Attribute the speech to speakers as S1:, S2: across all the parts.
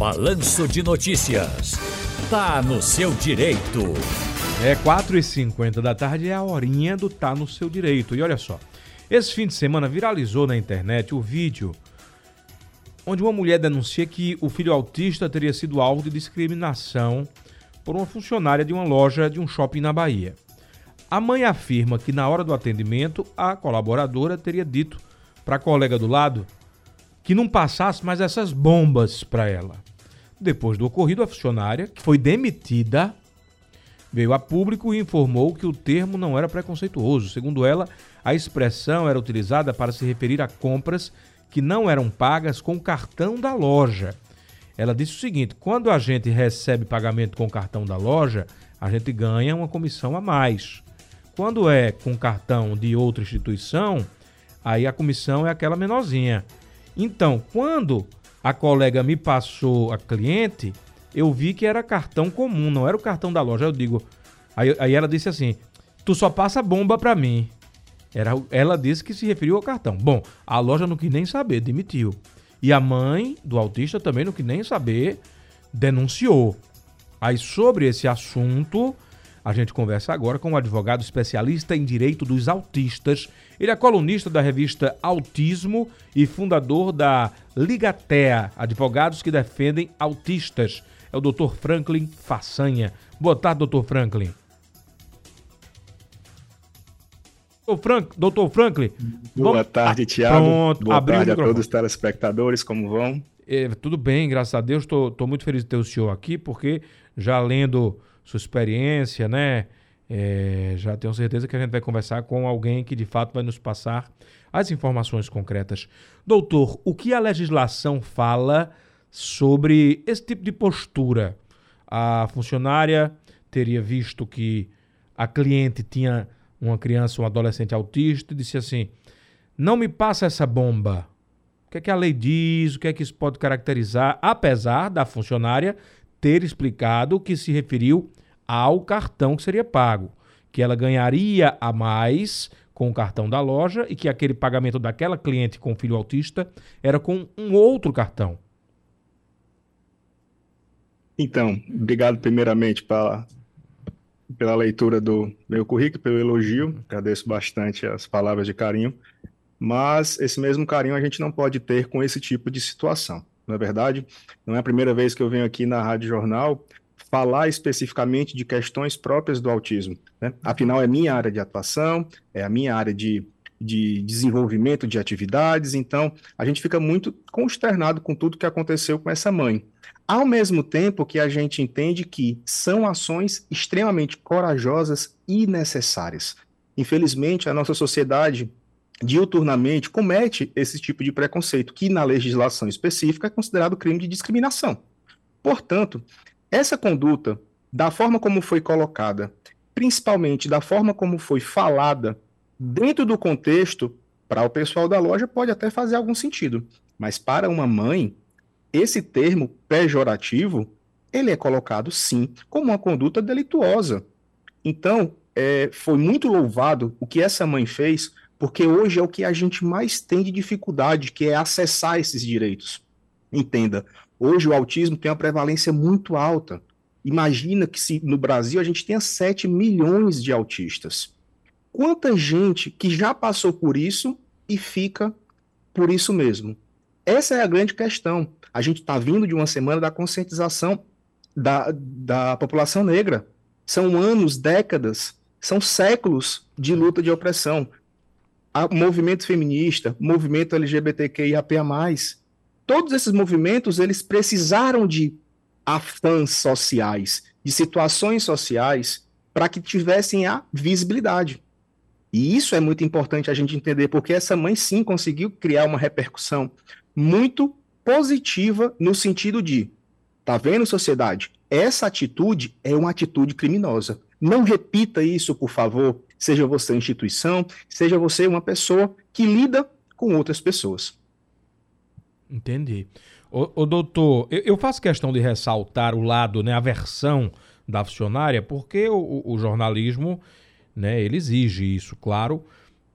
S1: Balanço de Notícias. Tá no seu direito.
S2: É 4h50 da tarde, é a horinha do Tá no seu direito. E olha só, esse fim de semana viralizou na internet o vídeo onde uma mulher denuncia que o filho autista teria sido alvo de discriminação por uma funcionária de uma loja de um shopping na Bahia. A mãe afirma que na hora do atendimento a colaboradora teria dito para a colega do lado que não passasse mais essas bombas para ela. Depois do ocorrido, a funcionária, que foi demitida, veio a público e informou que o termo não era preconceituoso. Segundo ela, a expressão era utilizada para se referir a compras que não eram pagas com cartão da loja. Ela disse o seguinte: quando a gente recebe pagamento com cartão da loja, a gente ganha uma comissão a mais. Quando é com cartão de outra instituição, aí a comissão é aquela menorzinha. Então, quando a colega me passou a cliente, eu vi que era cartão comum, não era o cartão da loja. Eu digo, aí, aí ela disse assim: "Tu só passa bomba para mim". Era, ela disse que se referiu ao cartão. Bom, a loja não quis nem saber, demitiu. E a mãe do autista também não quis nem saber, denunciou. Aí sobre esse assunto, a gente conversa agora com um advogado especialista em direito dos autistas. Ele é colunista da revista Autismo e fundador da Ligatea, advogados que defendem autistas. É o Dr. Franklin Façanha. Boa tarde, Dr. Franklin. Frank, doutor Franklin.
S3: Boa vamos... tarde, Tiago. Pronto, Boa tarde a todos os telespectadores, como vão?
S2: É, tudo bem, graças a Deus. Estou muito feliz de ter o senhor aqui, porque já lendo sua experiência, né? É, já tenho certeza que a gente vai conversar com alguém que de fato vai nos passar as informações concretas. Doutor, o que a legislação fala sobre esse tipo de postura? A funcionária teria visto que a cliente tinha uma criança, um adolescente autista, e disse assim: Não me passa essa bomba. O que é que a lei diz? O que é que isso pode caracterizar? Apesar da funcionária ter explicado que se referiu ao cartão que seria pago, que ela ganharia a mais com o cartão da loja e que aquele pagamento daquela cliente com filho autista era com um outro cartão.
S3: Então, obrigado primeiramente pela, pela leitura do meu currículo, pelo elogio. Agradeço bastante as palavras de carinho. Mas esse mesmo carinho a gente não pode ter com esse tipo de situação. Não é verdade? Não é a primeira vez que eu venho aqui na Rádio Jornal falar especificamente de questões próprias do autismo. Né? Afinal, é minha área de atuação, é a minha área de, de desenvolvimento de atividades, então a gente fica muito consternado com tudo que aconteceu com essa mãe. Ao mesmo tempo que a gente entende que são ações extremamente corajosas e necessárias. Infelizmente, a nossa sociedade diuturnamente comete esse tipo de preconceito, que na legislação específica é considerado crime de discriminação. Portanto, essa conduta, da forma como foi colocada, principalmente da forma como foi falada, dentro do contexto, para o pessoal da loja pode até fazer algum sentido, mas para uma mãe, esse termo pejorativo, ele é colocado sim como uma conduta delituosa. Então, é, foi muito louvado o que essa mãe fez, porque hoje é o que a gente mais tem de dificuldade, que é acessar esses direitos. Entenda, hoje o autismo tem uma prevalência muito alta. Imagina que se no Brasil a gente tenha 7 milhões de autistas. Quanta gente que já passou por isso e fica por isso mesmo? Essa é a grande questão. A gente está vindo de uma semana da conscientização da, da população negra. São anos, décadas, são séculos de luta de opressão. O movimento feminista, movimento LGBTQIAP+, todos esses movimentos, eles precisaram de afãs sociais, de situações sociais, para que tivessem a visibilidade. E isso é muito importante a gente entender, porque essa mãe sim conseguiu criar uma repercussão muito positiva no sentido de, tá vendo, sociedade? Essa atitude é uma atitude criminosa. Não repita isso, por favor, seja você instituição, seja você uma pessoa que lida com outras pessoas.
S2: Entendi. O, doutor, eu, eu, faço questão de ressaltar o lado, né, a versão da funcionária, porque o, o jornalismo, né, ele exige isso, claro,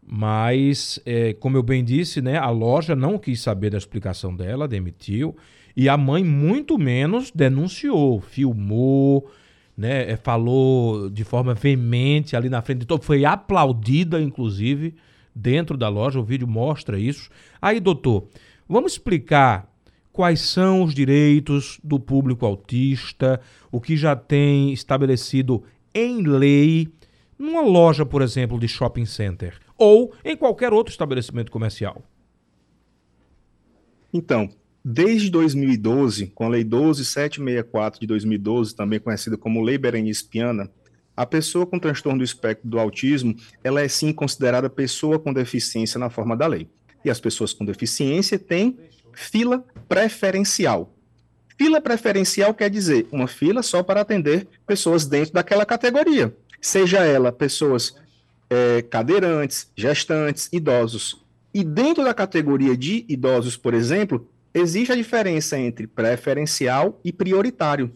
S2: Mas, é, como eu bem disse, né, a loja não quis saber da explicação dela, demitiu. E a mãe, muito menos, denunciou, filmou, né, é, falou de forma veemente ali na frente de todo. Foi aplaudida, inclusive, dentro da loja. O vídeo mostra isso. Aí, doutor, vamos explicar quais são os direitos do público autista, o que já tem estabelecido em lei numa loja, por exemplo, de shopping center ou em qualquer outro estabelecimento comercial.
S3: Então, desde 2012, com a Lei 12764 de 2012, também conhecida como Lei Berenice Piana, a pessoa com transtorno do espectro do autismo, ela é sim considerada pessoa com deficiência na forma da lei. E as pessoas com deficiência têm fila preferencial. Fila preferencial quer dizer uma fila só para atender pessoas dentro daquela categoria, seja ela pessoas é, cadeirantes, gestantes, idosos. E dentro da categoria de idosos, por exemplo, existe a diferença entre preferencial e prioritário.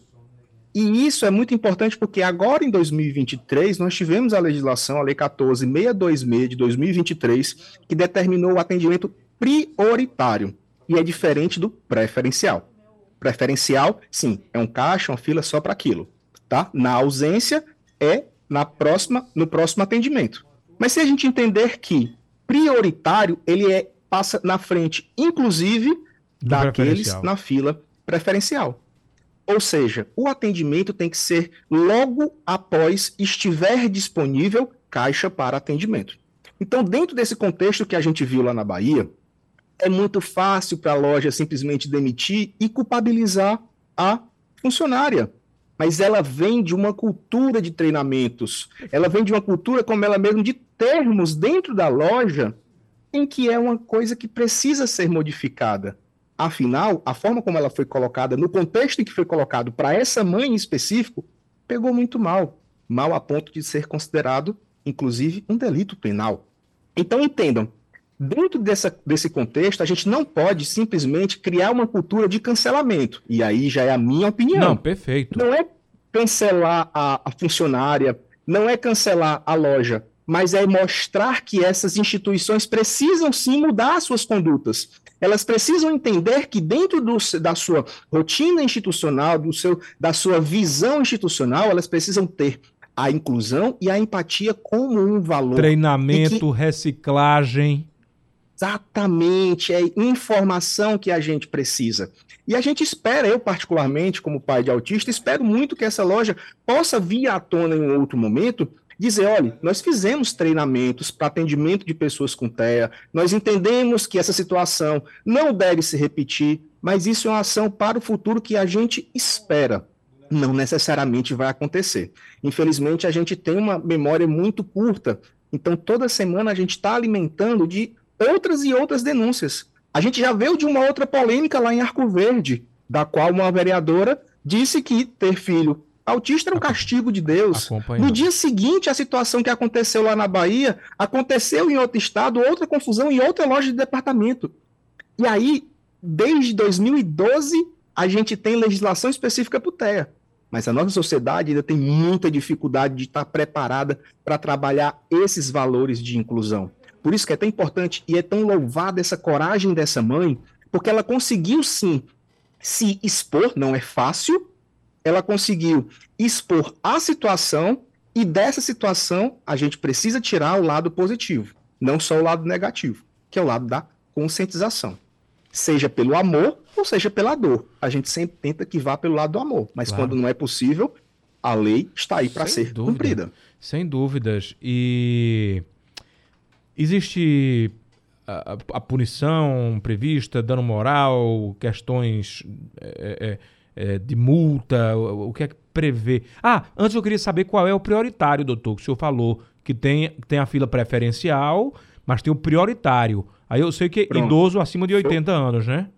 S3: E isso é muito importante porque agora em 2023 nós tivemos a legislação, a Lei 14626 de 2023, que determinou o atendimento prioritário e é diferente do preferencial. Preferencial, sim, é um caixa, uma fila só para aquilo, tá? Na ausência é na próxima, no próximo atendimento. Mas se a gente entender que prioritário ele é passa na frente, inclusive daqueles na fila preferencial. Ou seja, o atendimento tem que ser logo após estiver disponível caixa para atendimento. Então, dentro desse contexto que a gente viu lá na Bahia, é muito fácil para a loja simplesmente demitir e culpabilizar a funcionária. Mas ela vem de uma cultura de treinamentos, ela vem de uma cultura, como ela mesmo, de termos dentro da loja em que é uma coisa que precisa ser modificada. Afinal, a forma como ela foi colocada, no contexto em que foi colocado para essa mãe em específico, pegou muito mal. Mal a ponto de ser considerado, inclusive, um delito penal. Então, entendam, Dentro dessa, desse contexto, a gente não pode simplesmente criar uma cultura de cancelamento. E aí já é a minha opinião.
S2: Não, perfeito.
S3: Não é cancelar a, a funcionária, não é cancelar a loja, mas é mostrar que essas instituições precisam sim mudar suas condutas. Elas precisam entender que dentro do, da sua rotina institucional, do seu, da sua visão institucional, elas precisam ter a inclusão e a empatia como um valor.
S2: Treinamento, que... reciclagem.
S3: Exatamente, é informação que a gente precisa. E a gente espera, eu particularmente, como pai de autista, espero muito que essa loja possa vir à tona em um outro momento dizer, olha, nós fizemos treinamentos para atendimento de pessoas com TEA, nós entendemos que essa situação não deve se repetir, mas isso é uma ação para o futuro que a gente espera. Não necessariamente vai acontecer. Infelizmente, a gente tem uma memória muito curta, então toda semana a gente está alimentando de outras e outras denúncias. A gente já veio de uma outra polêmica lá em Arco Verde, da qual uma vereadora disse que ter filho autista era um castigo de Deus. No dia seguinte, a situação que aconteceu lá na Bahia aconteceu em outro estado, outra confusão em outra loja de departamento. E aí, desde 2012, a gente tem legislação específica para o TEA. Mas a nossa sociedade ainda tem muita dificuldade de estar preparada para trabalhar esses valores de inclusão. Por isso que é tão importante e é tão louvada essa coragem dessa mãe, porque ela conseguiu sim se expor, não é fácil, ela conseguiu expor a situação e dessa situação a gente precisa tirar o lado positivo, não só o lado negativo, que é o lado da conscientização. Seja pelo amor ou seja pela dor. A gente sempre tenta que vá pelo lado do amor, mas claro. quando não é possível, a lei está aí para ser dúvida. cumprida.
S2: Sem dúvidas. E Existe a, a, punição prevista, dano moral, questões é, é, é, de multa, o, o, que é que prevê? Ah, antes eu queria saber qual é o prioritário, doutor, que o senhor falou que tem, tem a fila preferencial, mas tem o prioritário. Aí eu sei que é Pronto. idoso acima de 80 eu... anos, né?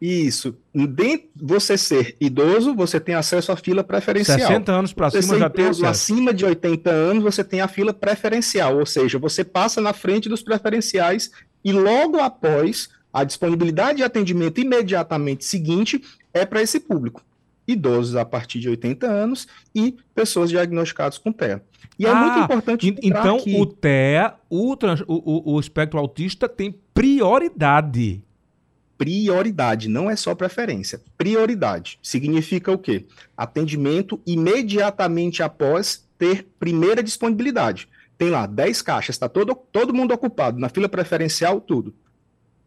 S3: Isso. Dentro você ser idoso, você tem acesso à fila preferencial.
S2: 60 anos para cima já tem acesso.
S3: Acima de 80 anos, você tem a fila preferencial, ou seja, você passa na frente dos preferenciais e logo após a disponibilidade de atendimento imediatamente seguinte é para esse público. idosos a partir de 80 anos e pessoas diagnosticadas com TEA. E
S2: é ah, muito importante. Então, que... o TEA, o, trans, o, o, o espectro autista, tem prioridade
S3: prioridade, não é só preferência. Prioridade significa o quê? Atendimento imediatamente após ter primeira disponibilidade. Tem lá 10 caixas, está todo, todo mundo ocupado, na fila preferencial, tudo.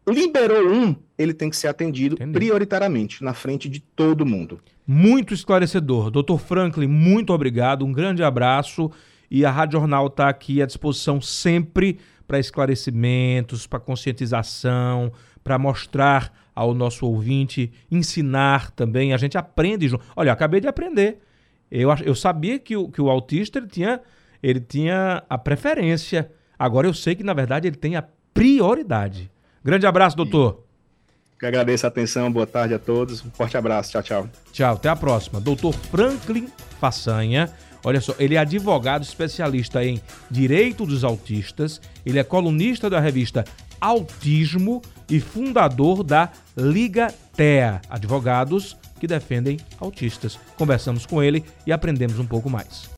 S3: Liberou um, ele tem que ser atendido Entendi. prioritariamente, na frente de todo mundo.
S2: Muito esclarecedor. Doutor Franklin, muito obrigado, um grande abraço. E a Rádio Jornal está aqui à disposição sempre para esclarecimentos, para conscientização, para mostrar ao nosso ouvinte, ensinar também. A gente aprende junto. Olha, eu acabei de aprender. Eu, eu sabia que o, que o autista ele tinha, ele tinha a preferência. Agora eu sei que, na verdade, ele tem a prioridade. Grande abraço, doutor.
S3: Que agradeço a atenção, boa tarde a todos. Um forte abraço, tchau, tchau.
S2: Tchau, até a próxima. Doutor Franklin Façanha. Olha só, ele é advogado especialista em direito dos autistas, ele é colunista da revista Autismo e fundador da Liga TEA, advogados que defendem autistas. Conversamos com ele e aprendemos um pouco mais.